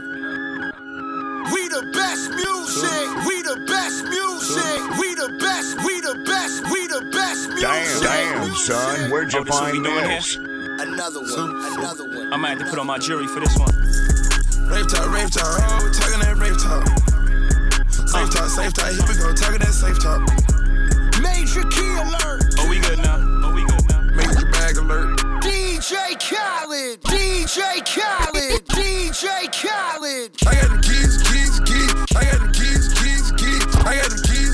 Cali. We the best music. We the best music. We the best. We the best. We the best music. Damn, damn, son, where'd you Oh, this find doing this? Another one. Another one. I might have to put on my jury for this one. Rave talk, rave talk, oh, talking that rave talk. Safe uh. talk, safe talk, here we go, talking that safe talk. Major key alert. DJ Khaled. DJ Khaled. DJ Khaled. I got them keys, keys, keys. I got them keys, keys, keys. I got keys, keys.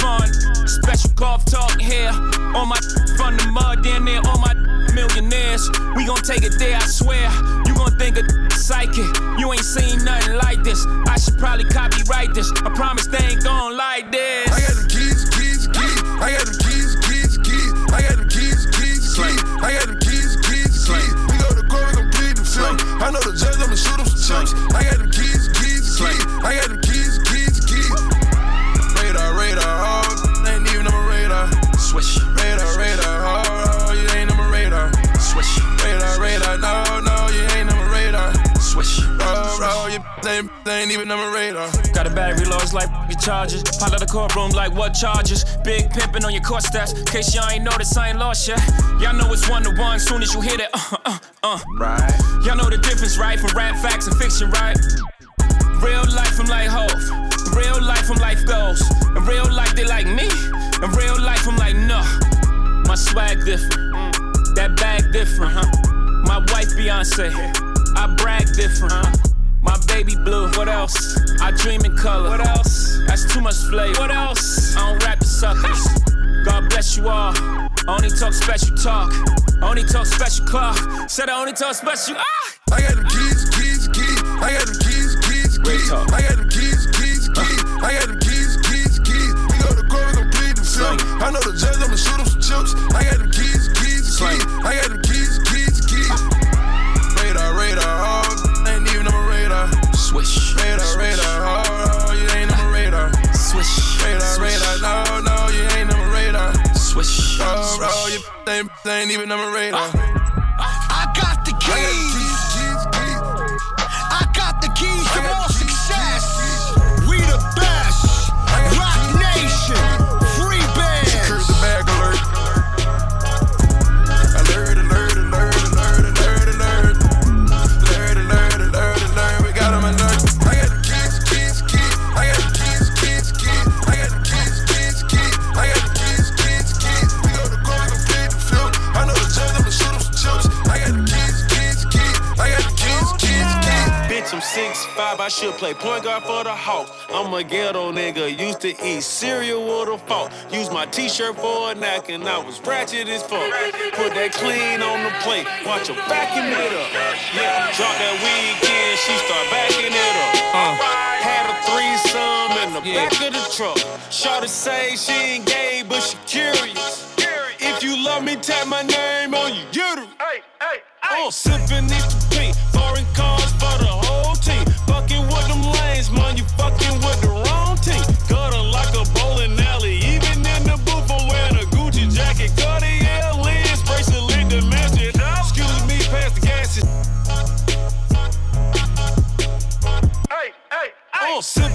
Fun. Special golf talk here. On my from the mud, down there, on my millionaires. We gon' take it there, I swear. You gon' think a psychic. You ain't seen nothing like this. I should probably copyright this. I promise they ain't gon' like this. Ain't, ain't even on my radar. Got a battery lost like your charges. Pile out the courtroom like what charges? Big pimpin' on your court stats. Case y'all ain't noticed, I ain't lost yet. Y'all know it's one to one. Soon as you hit it. uh, uh, uh. Right. Y'all know the difference, right? From rap facts and fiction, right? Real life, I'm like Hov. Real life, I'm life goes. In real life, they like me. In real life, I'm like, no. My swag different. That bag different, huh? My wife, Beyonce. I brag different, huh? My baby blue. What else? I dream in color. What else? That's too much flavor. What else? I don't rap the suckers. God bless you all. Only talk special talk. Only talk special clock. Said I only talk special. Ah! I got them keys, keys, keys. I got them keys, keys, keys. I got them keys, keys, keys. I got them keys, keys, keys. We go to court, we gon' plead the film. I know the judge, I'ma shoot him some chips. I got them keys, keys, keys. I got them keys, keys, you ain't, ain't even on my radar. I should play point guard for the Hawks. I'm a ghetto nigga, used to eat cereal with a fork. Use my t-shirt for a napkin, I was ratchet as fuck. Put that clean on the plate, watch her backing it up. Yeah, drop that weekend, she start backing it up. Uh, had a threesome in the back of the truck. Shawty say she ain't gay, but she curious. If you love me, tap my name on your uterus. Hey, hey, hey. Oh, sipping this I'll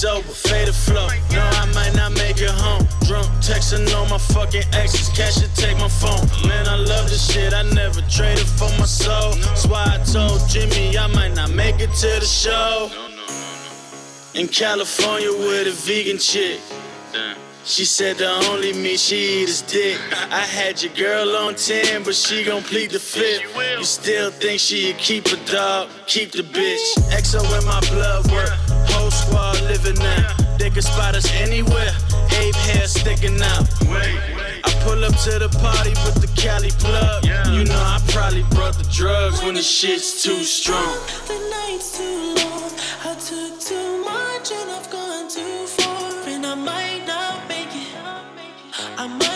sober, faded flow. No, I might not make it home. Drunk, texting on my fucking exes. Cash should take my phone. Man, I love this shit. I never traded for my soul. That's why I told Jimmy I might not make it to the show. In California with a vegan chick. She said the only meat she eat is dick. I had your girl on 10, but she gon' plead the fifth. You still think keep a dog? Keep the bitch. XO in my blood work. Whole squad living now. They can spot us anywhere. Ape hair sticking out. I pull up to the party with the Cali plug. You know I probably brought the drugs when the shit's too strong. The night's too long. I took too much and I've gone too far, and I might not make it. I might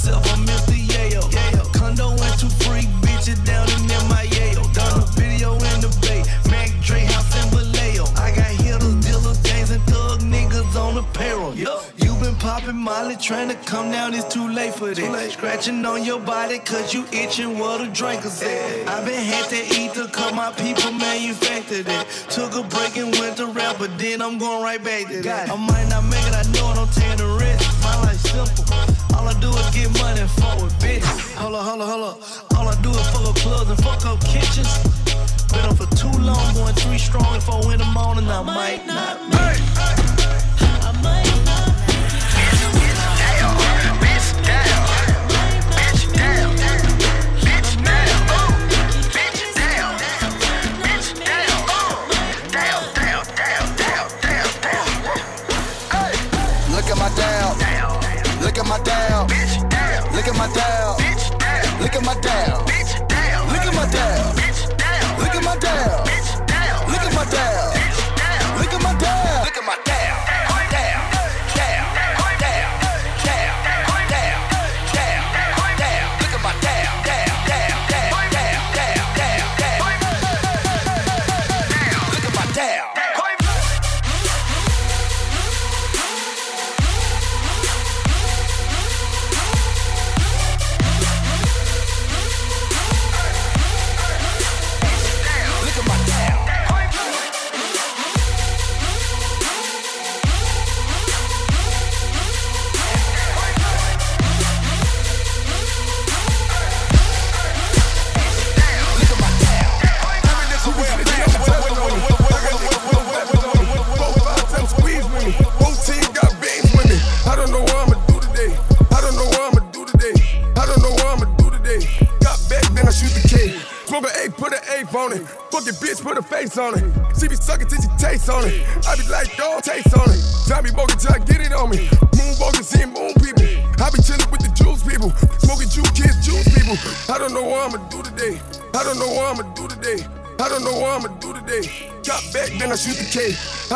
myself. I'm Mr. Yayo. Condo and two freak bitches down in my Yayo. Done a video in the bay. Mac Dre house in Vallejo. I got hitters, dealers, gangs, and thug niggas on the payroll. You been popping Molly, trying to come down. It's too late for this. Scratching on your body, cause you itching what a drink is at. I been had to eat to cut my people manufactured it. Took a break and went to rap, but then I'm going right back to that. I might not make it, I know it, I'm taking the risk. My life simple. All I do is get money and fuck with bitches. Hold up, hold up, hold up. All I do is fuck up clubs and fuck up kitchens. Been on for too long, going three strong. If I win the morning, I might not make it.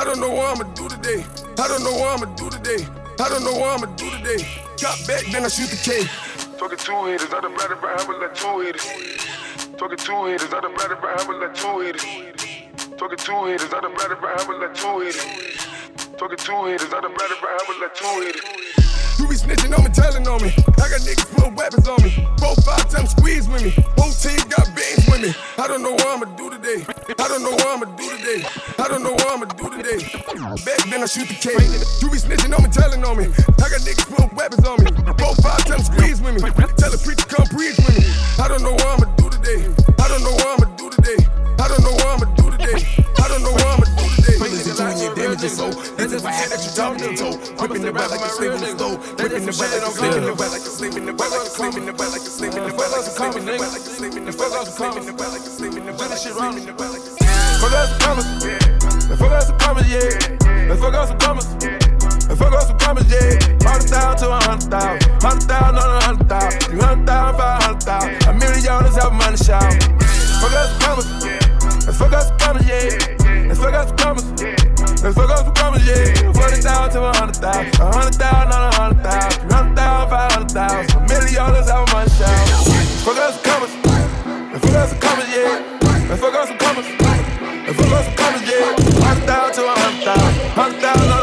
I don't know what I'ma do today. I don't know what I'ma do today. I don't know what I'ma do today. Got back, then I shoot the K. Talking two hitters, I done batted by having like two hitters. Talking two hitters, I done batted by having like two hitters. Talking two hitters, I done batted by having like two hitters. Talking two hitters, I done batted by having like two hitters. You be snitching on me, telling on me. I got niggas putting weapons on me. Four, five times squeeze with me. Whole team got beans with me. I don't know what I'ma do today. I don't know what I'ma do today. I don't know what I'ma do today. Back then I shoot the K. You be snitching on me, telling on me. I got niggas putting weapons on me. Four, five times squeeze with me. Tell a preacher come preach with me. I don't know what I'ma do today. I don't know what I'ma do today. I don't know what I'ma do today. I don't know what I'ma do today. Listen to your damages, so this is my hand that you talking to. Whipping the back like a slave in the stove. Whipping the back like a slave in the back like a slave in the back like a slave in the back like a slave in the back like a slave in the back like a slave in the back like a slave in the back like a slave in the back like a slave in the back like a Fuck out some commas. Let's fuck out some commas, yeah. Let's fuck out some commas. Let's fuck out some commas, yeah. Hundred thousand to a hundred thousand. Hundred thousand on a hundred thousand. Three hundred thousand, five hundred thousand. A million dollars have money shout. Fuck out some commas. Let's fuck up some commas, yeah. Let's fuck up some commas. Let's fuck up some commas, yeah. Forty thousand to a hundred thousand, a hundred thousand on a hundred thousand, three hundred thousand, five hundred thousand, a million dollars out of my show. Fuck up some commas. Let's fuck up some commas, yeah. Let's fuck up some commas. Let's fuck up some commas, yeah. Hundred thousand to a hundred thousand, hundred thousand.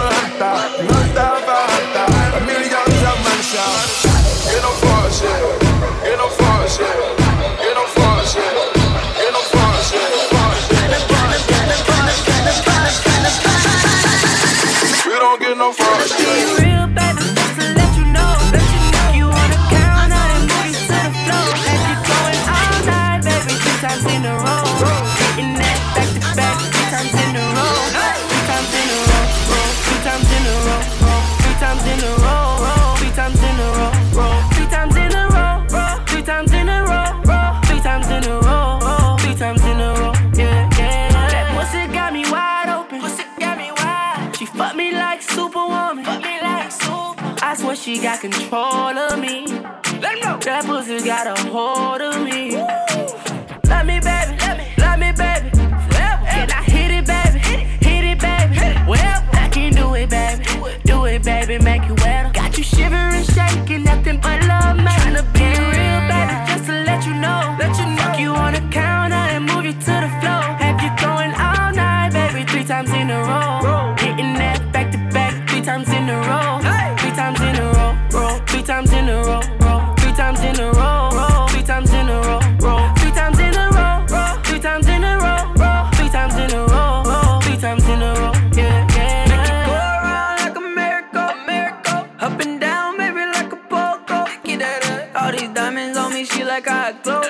Up and down, baby, like a polka. All these diamonds on me, she like I glow.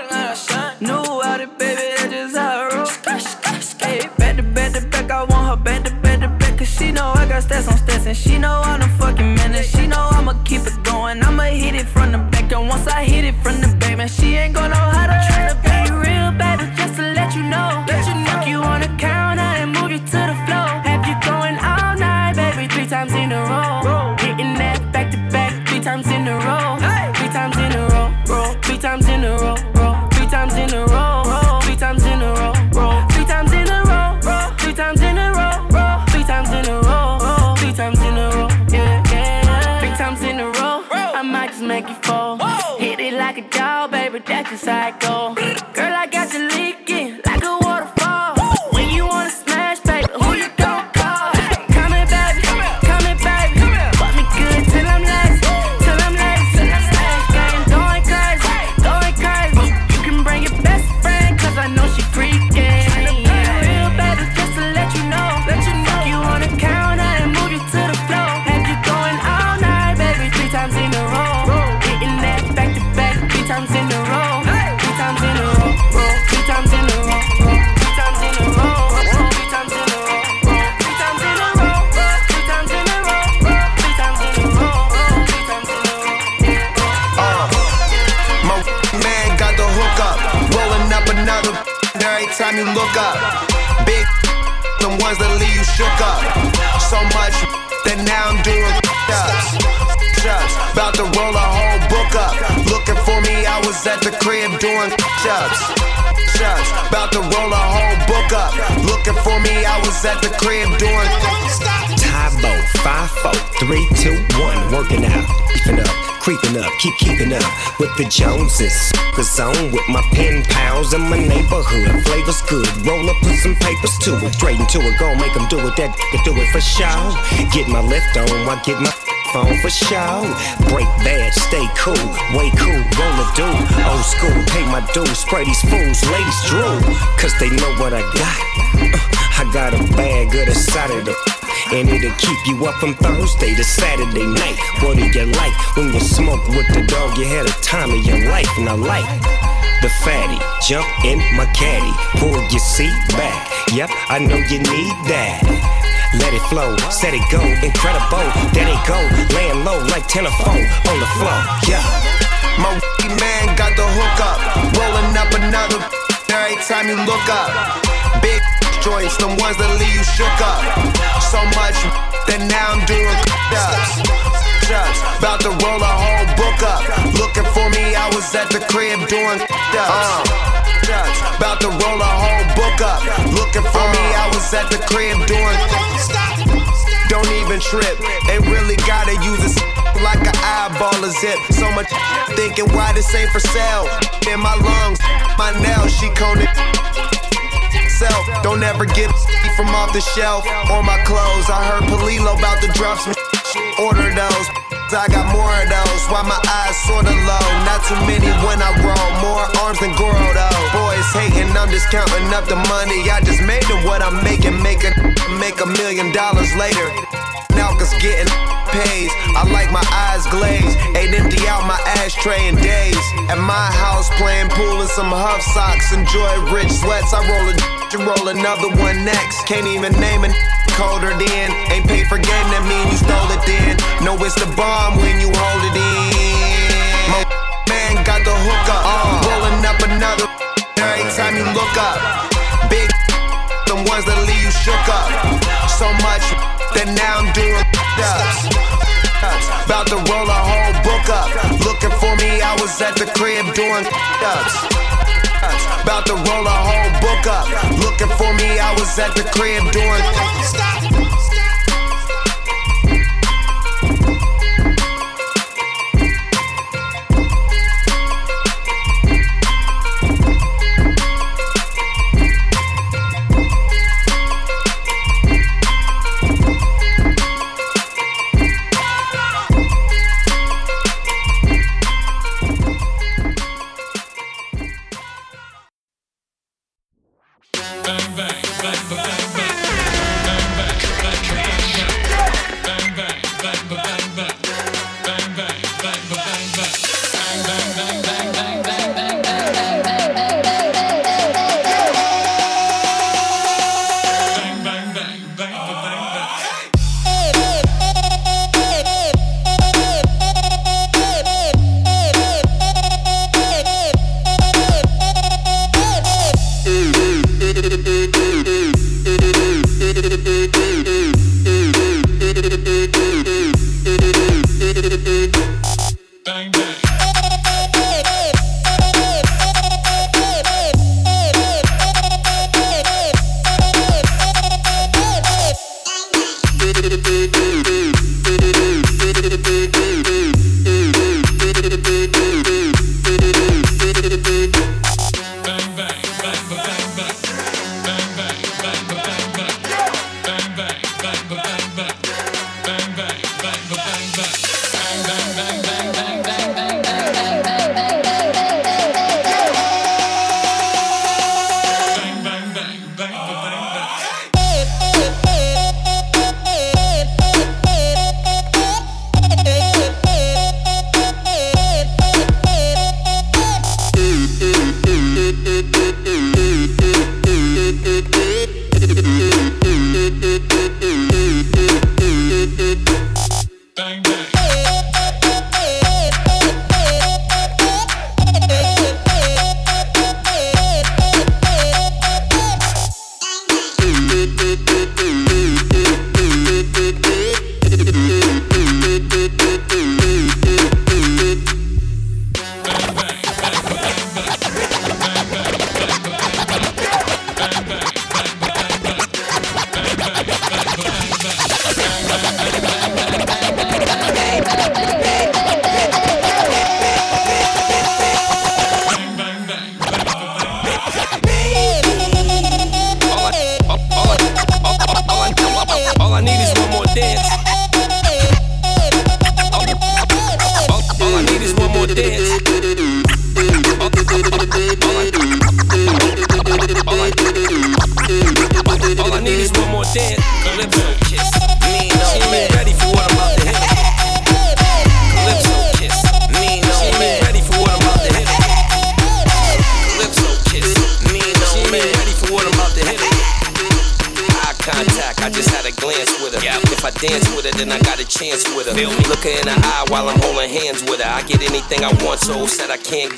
crib doing chubs. Chubs. About to roll a whole book up. Looking for me, I was at the crib doing. Tybo, 5 4, 3 2 1. Working out, keeping up, creeping up, keep keeping up with the Joneses. Cause on with my pen pals in my neighborhood. Flavors good, roll up, put some papers to it. Straight into it, go make them do it. That can do it for sure. Get my lift on, I get my phone for show. Break bad, stay cool, way cool, roller do. Old school, pay my dues, spray these fools, ladies drool. Cause they know what I got. Uh, I got a bag of the Saturday, the and it'll keep you up from Thursday to Saturday night. What do you like when you smoke with the dog? You had a time of your life, and I like the fatty. Jump in my caddy, pull your seat back. Yep, I know you need that it flow, set it go, incredible. There they go, laying low like telephone on the floor. Yeah, my man got the hook up, rolling up another every time you look up. Big joints, the ones that leave you shook up. So much that now I'm doing ups. About to roll a whole book up. Looking for me, I was at the crib doing dubs. Uh. About to roll a whole book up. Looking for me, I was at the crib doing. Don't even trip. Ain't really gotta use it like an eyeball or zip. So much thinking why this ain't for sale. In my lungs, my nails, she coned self. Don't ever get from off the shelf or my clothes. I heard Palilo about to drop some. Order those. I got more of those. Why my eyes sorta low? Not too many when I roll. More arms than Goro though. Boys hating, I'm just counting up the money. I just made it what I'm making. Make a make a million dollars later. Now cause getting pays. I like my eyes glazed. Ain't empty out my ashtray in days. At my house playing pool in some huff socks. Enjoy rich sweats. I roll a to roll another one next. Can't even name it. Colder than ain't paid for game. That mean you stole it then. No, it's the bomb when you hold it in. My man got the hook up. Rolling up another every time you look up. Big the ones that leave you shook up. So much that now I'm doing. About to roll a whole book up. Looking for me, I was at the crib doing ups. About to roll a whole book up. Looking for me, I was at the crib doing.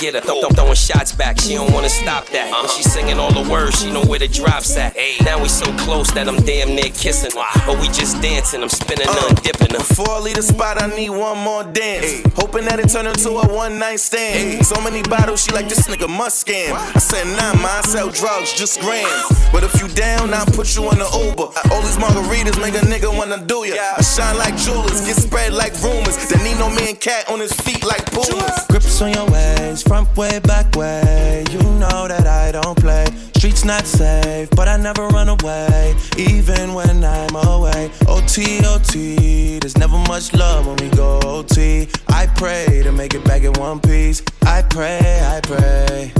Get her. Th- th- throwing shots back, she don't wanna stop that. When she singing all the words, she know where the drops at. Now we so close that I'm damn near kissing her. But we just dancing, I'm spinning uh. her and dipping her. Before I leave the spot, I need one more dance. Hoping that it turn into a one night stand. So many bottles, she like this nigga must scam. I said, nah, ma, I sell drugs, just grams. But if you down, I'll put you in the Uber. All these margaritas make a nigga wanna do ya. I shine like jewelers, get spread like rumors. Then need no man cat on his feet like pumas. Grips on your ways, front way, back way. You know that I don't play. Streets not safe, but I never run away, even when I'm away. OT, OT, there's never much love when we go OT. I pray to make it back in one piece. I pray, I pray.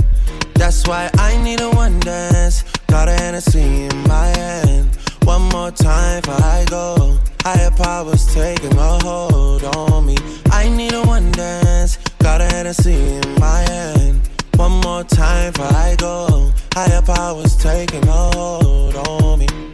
That's why I need a one dance. Got a Hennessy in my hand. One more time before I go. Higher powers taking a hold on me. I need a one dance. Got a Hennessy in my hand. One more time before I go. Higher powers taking a hold on me.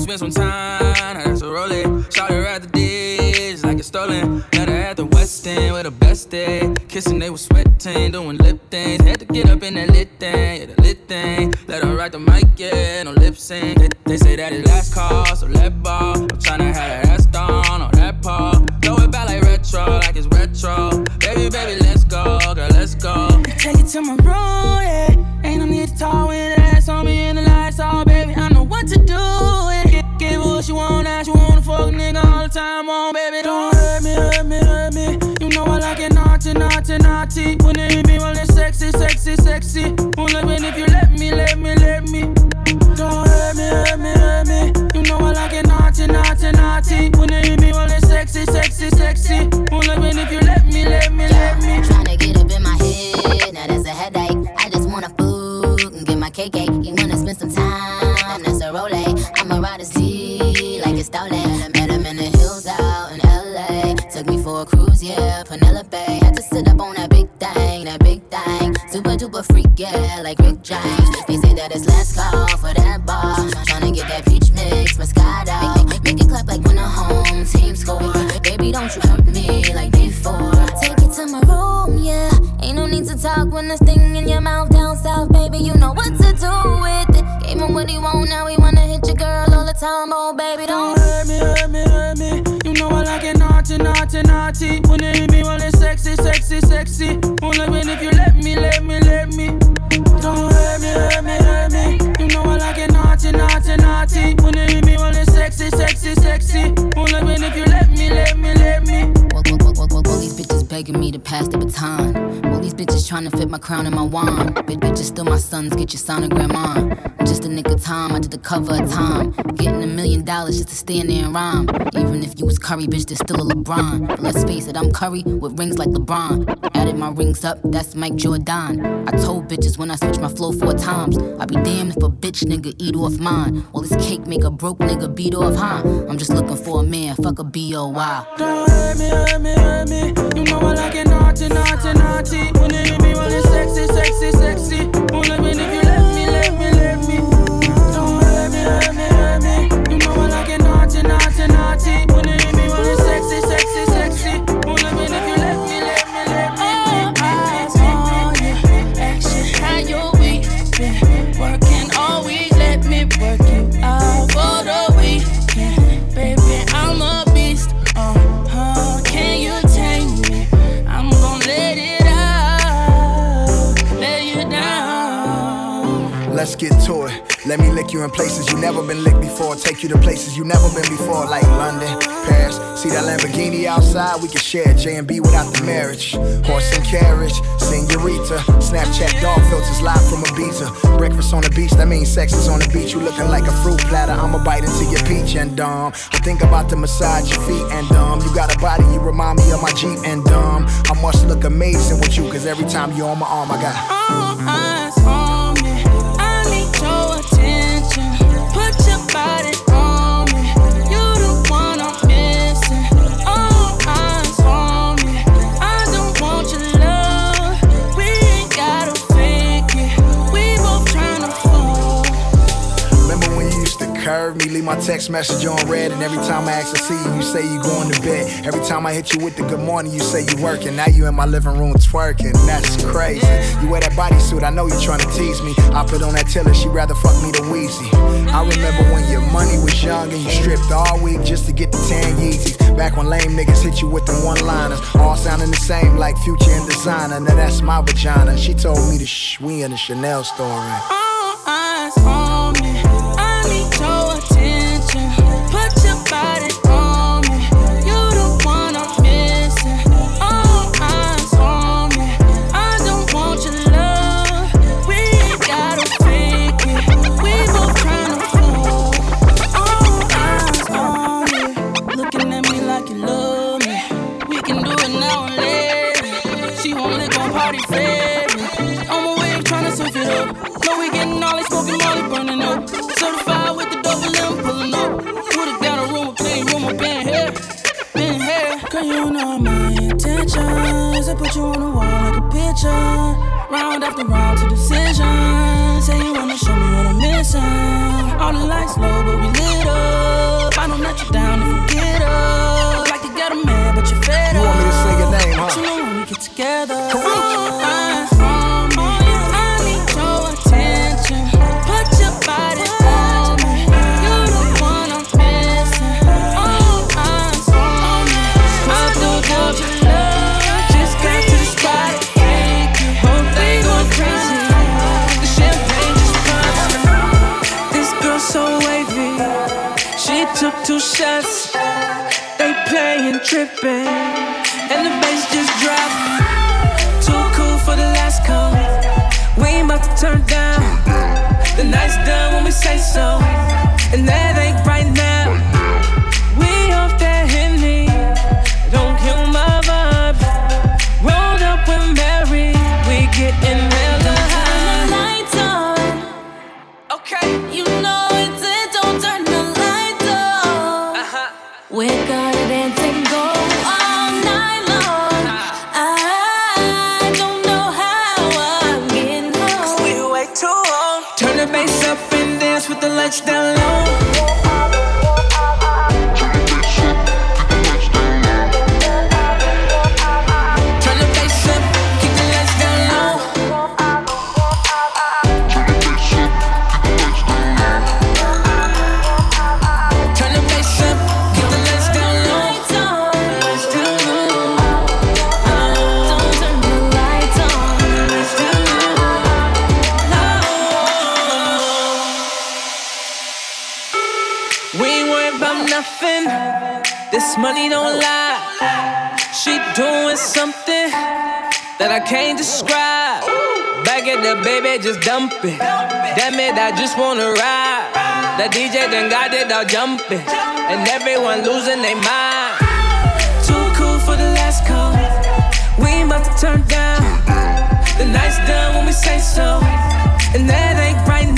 Shake. Spend some time. Now that's a rollie. Shot her at the dish like it's stolen. Met her at the West End with the best day. Kissing, they was sweating, doing lip things. Had to get up in that lit thing, yeah, the lit thing. Let her ride the mic, yeah, no lip sync. They, they say that it's last call, so let ball. I'm tryna have that ass down on that paw. Throw it back like retro, like it's retro. Baby, baby, let's go, girl, let's go. Take it to my room, yeah. Ain't no need to talk the ass on me and the time, on baby. Don't hurt me, hurt me, hurt me. Crown my wand. Sons, get your sonogram on. I'm just a nigga time, I did the cover of time. Getting a million dollars just to stand there and rhyme. Even if you was Curry, bitch, there's still a LeBron. But let's face it, I'm Curry with rings like LeBron. Added my rings up, that's Mike Jordan. I told bitches when I switch my flow four times, I be damned if a bitch nigga eat off mine. All this cake make a broke nigga beat off, huh? I'm just looking for a man, fuck a B.O.Y. Don't hurt me, hurt me, hurt me. You know I like it naughty, naughty, naughty. When it hit me, when it's sexy, sexy, sexy. Won't let me if you let me, let me, let me. Don't hurt me, hurt me, hurt me. You know I like it naughty, naughty, naughty. Lick you in places you never been licked before. Take you to places you never been before, like London, Paris. See that Lamborghini outside? We can share J and B without the marriage. Horse and carriage, senorita. Snapchat dog filters live from Ibiza. Breakfast on the beach, that means sex is on the beach. You looking like a fruit platter. I'ma bite into your peach and dumb. I think about to massage your feet and dumb. You got a body, you remind me of my Jeep and dumb. I must look amazing with you, cause every time you're on my arm, I got. All my text message on red, and every time I ask to see you, you say you going to bed. Every time I hit you with the good morning, you say you working. Now you in my living room twerking. That's crazy. You wear that bodysuit, I know you trying to tease me. I put on that tiller, she rather fuck me than Weezy. I remember when your money was young and you stripped all week just to get the tan Yeezys. Back when lame niggas hit you with them one-liners, all sounding the same like Future and Desiigner. Now that's my vagina. She told me to shh, we in the Chanel store. Getting all they smoking molly burning up. Certified with the double M pulling up. Would've got a room, a clean room, been here. Been here. Girl, you know my intentions. I put you on the wall like a picture. Round after round to decision. Say you wanna show me what I'm missing. All the lights low, but we lit up. I don't let you down if you get We're gonna dance and go all night long. I don't know how I'm getting home. We way too long. Turn the bass up and dance with the lights down low. Can't describe. Back at the baby, just dump it. Damn it, I just wanna ride. The DJ done got it all jumping. And everyone losing their mind. Too cool for the last call. We ain't about to turn down. The night's done when we say so. And that ain't right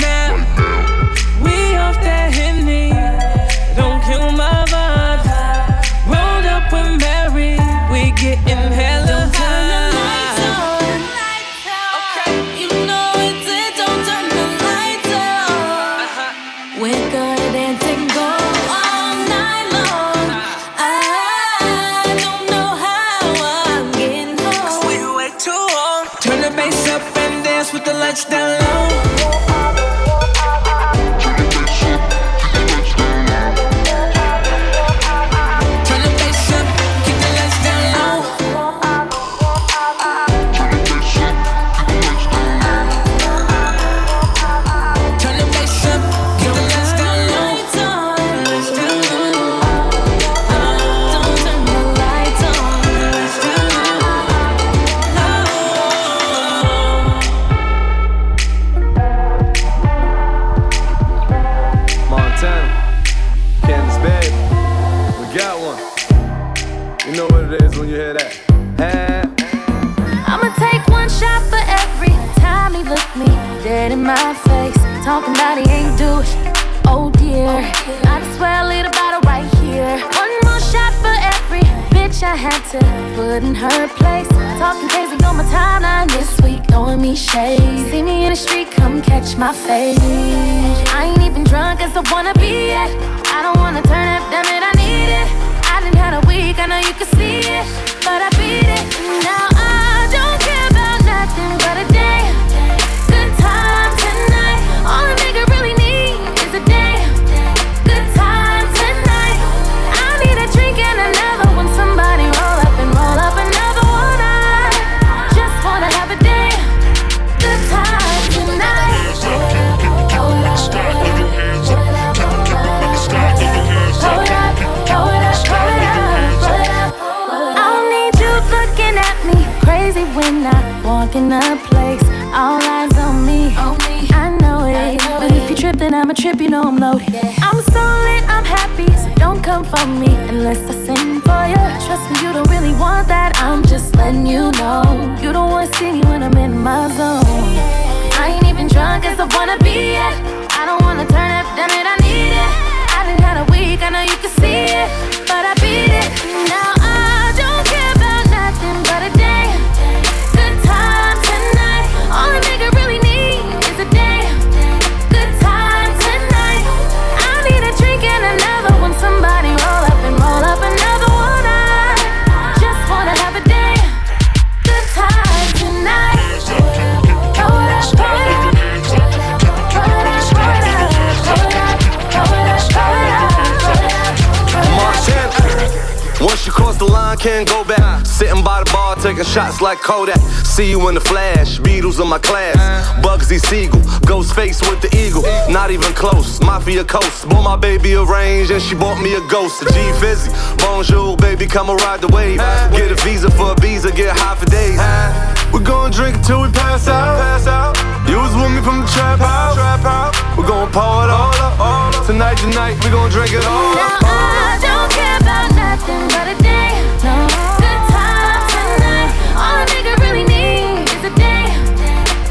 Can't go back. Sitting by the bar, taking shots like Kodak. See you in the flash, Beatles in my class. Bugsy Siegel, Ghostface with the eagle. Not even close, Mafia Coast. Bought my baby a range and she bought me a ghost. G fizzy, bonjour, baby, come and ride the wave. Get a visa for a visa, get high for days. We gon' drink until we pass out. Pass out. You was with me from the trap house. Trap house. We gon' pour it all up, all up. Tonight, tonight, we gon' drink it all up. Now I don't care about nothing but a day. Good time tonight. All a nigga really is a day.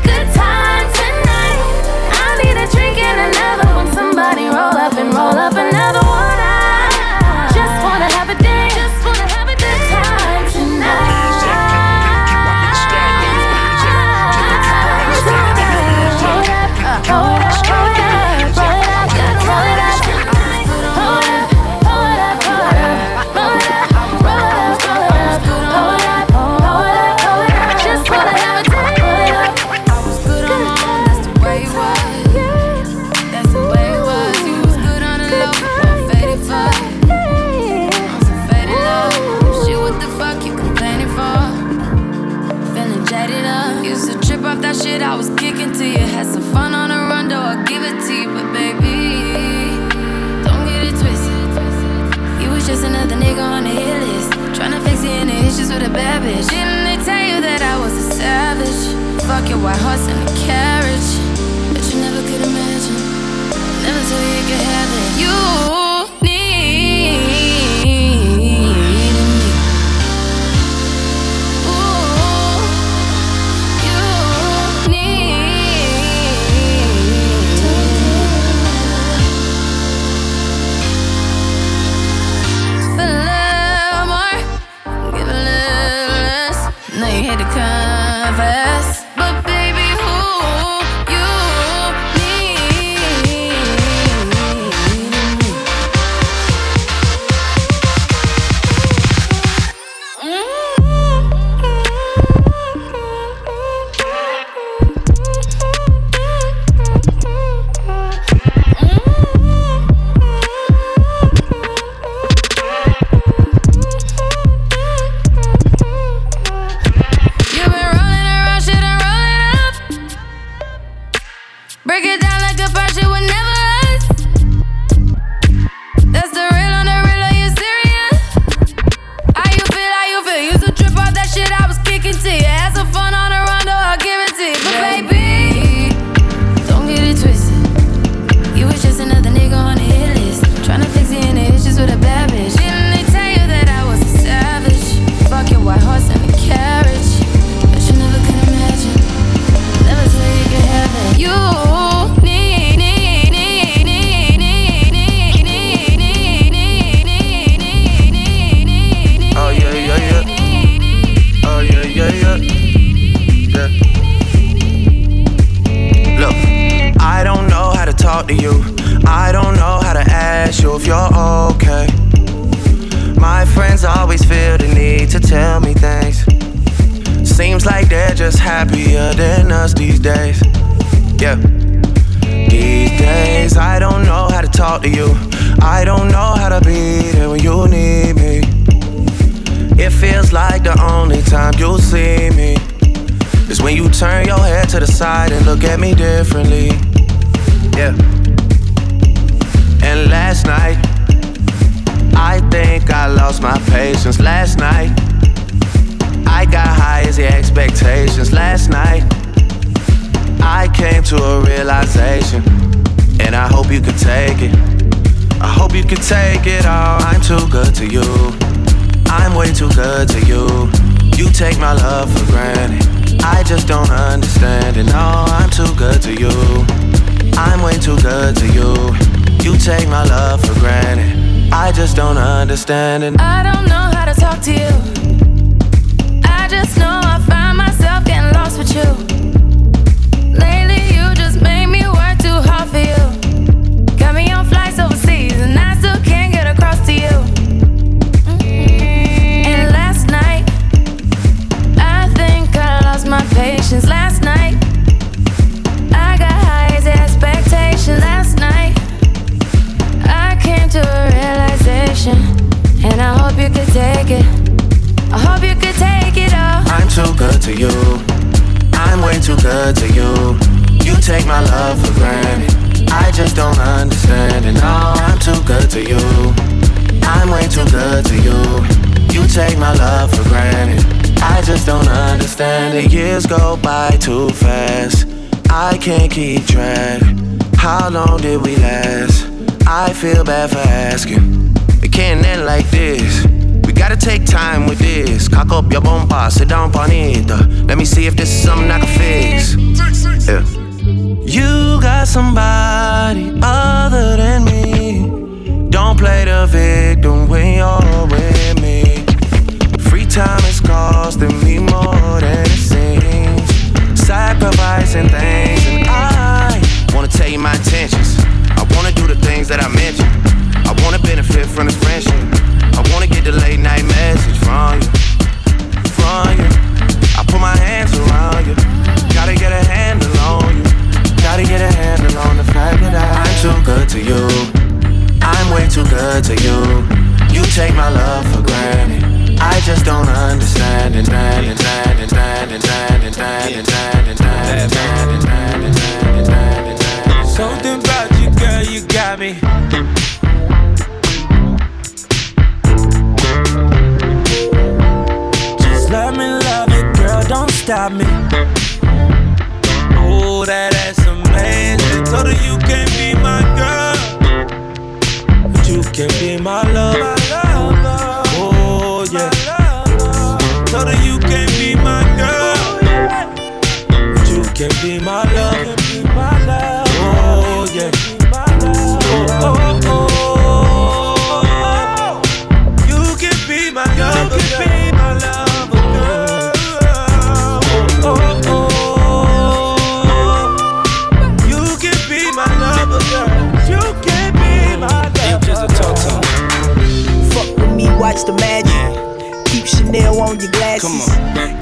Good time tonight. I need a drink and another. Somebody roll up and roll up another. white horse and a carriage that you never could imagine. Never thought you could have it. You. Side and look at me differently. Yeah. And last night, I think I lost my patience. Last night, I got high as the expectations. Last night, I came to a realization, and I hope you can take it. I hope you can take it all. I'm too good to you. I'm way too good to you. You take my love for granted. I just don't understand it. No, I'm too good to you. I'm way too good to you. You take my love for granted. I just don't understand it. I don't know how to talk to you. I just know I find myself getting lost with you. Lately, you just made me work too hard for you. Patience. Last night, I got high as expectations. Last night, I came to a realization, and I hope you could take it. I hope you could take it all. I'm too good to you. I'm way too good to you. You take my love for granted. I just don't understand it. No, I'm too good to you. I'm way too good to you. You take my love for granted. I just don't understand it. Years go by too fast. I can't keep track. How long did we last? I feel bad for asking. It can't end like this. We gotta take time with this. Cock up your bomba, sit down bonita. Let me see if this is something I can fix. Yeah. You got somebody other than me. Don't play the victim when you're with me. Free time is costing me more than it seems. Sacrificing things, and I wanna tell you my intentions. I wanna do the things that I mentioned. I wanna benefit from this friendship. I wanna get the late night message from you, from you. I put my hands around you. Gotta get a handle on you. Gotta get a handle on the fact that I'm too good to you. I'm way too good to you. You take my love for granted. I just don't understand stand it, stand it, stand it, stand it, stand it. Something about you, girl, you got me. Just let me love you, girl, don't stop me. Oh, that ass amazing. Told her you can be my girl, but you can be my lover. Oh yeah. Told her you can't be my girl. But you can be my love, oh, be my love. Oh, oh, oh. You can be my you can be my love. Oh, watch the man Chanel on your glasses.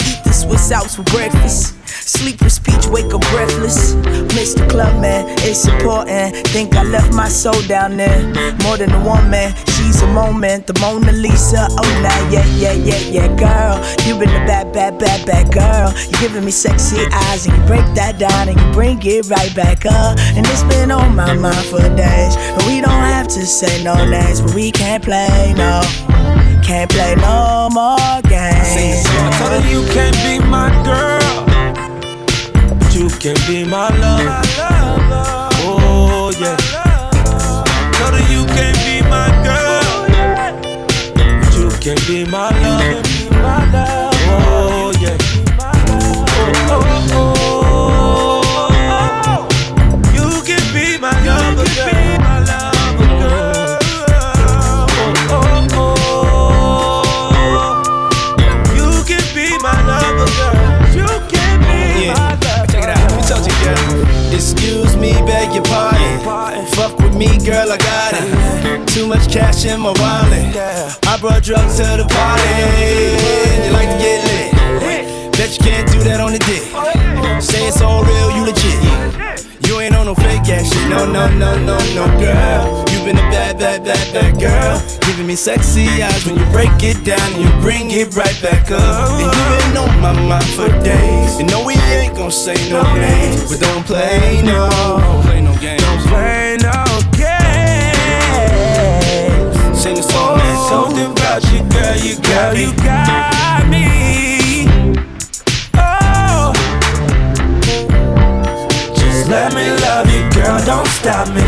Eat the Swiss Alps for breakfast. Sleep with speech, wake up breathless. Mr. Club man, it's important. Think I left my soul down there. More than a woman, she's a moment. The Mona Lisa, oh nah, yeah, yeah, yeah, yeah, girl. You been a bad, bad, bad, bad girl. You giving me sexy eyes, and you break that down, and you bring it right back up. And it's been on my mind for days. And we don't have to say no names, but we can't play no. Can't play no more games. I told her you can be my girl, but you can be my lover. Oh yeah. Her you can be my girl, but you can be my lover. Oh yeah. Oh, oh, oh. Too much cash in my wallet. I brought drugs to the party. You like to get lit. Bet you can't do that on the dick. Oh, say it's all real, you legit. You ain't on no fake ass shit. No, no, no, no, no, girl. You been a bad, bad, bad, bad girl. Giving me sexy eyes when you break it down and you bring it right back up. And you been on my mind for days. And no, we ain't gon' say no names. But don't play no. Don't play no games. Don't play no Something about you, girl. You got me. You got me. Oh. Just let me love you, girl. Don't stop me.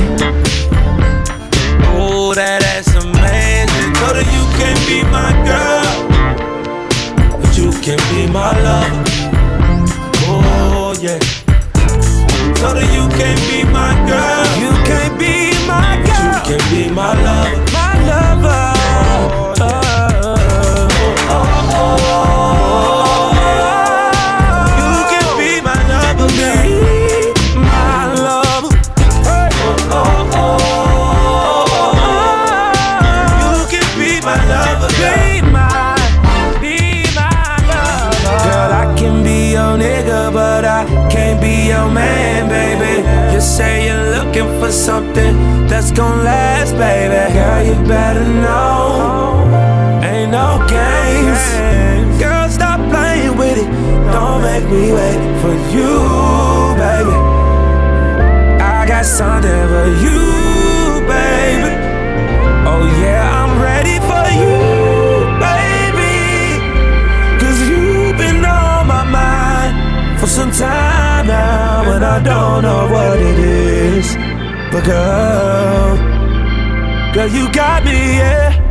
Oh, that ass amazing. Told her you can be my girl, but you can be my lover. Oh yeah. Told her you can't be my girl. You can't be my girl. But You can be. My lover. Something that's gonna last, baby. Girl, you better know. Ain't no games. Girl, stop playing with it. Don't make me wait for you, baby. I got something for you, baby. Oh yeah, I'm ready for you, baby. Cause you've been on my mind for some time now, and I don't know what it is. But girl, girl, you got me, yeah.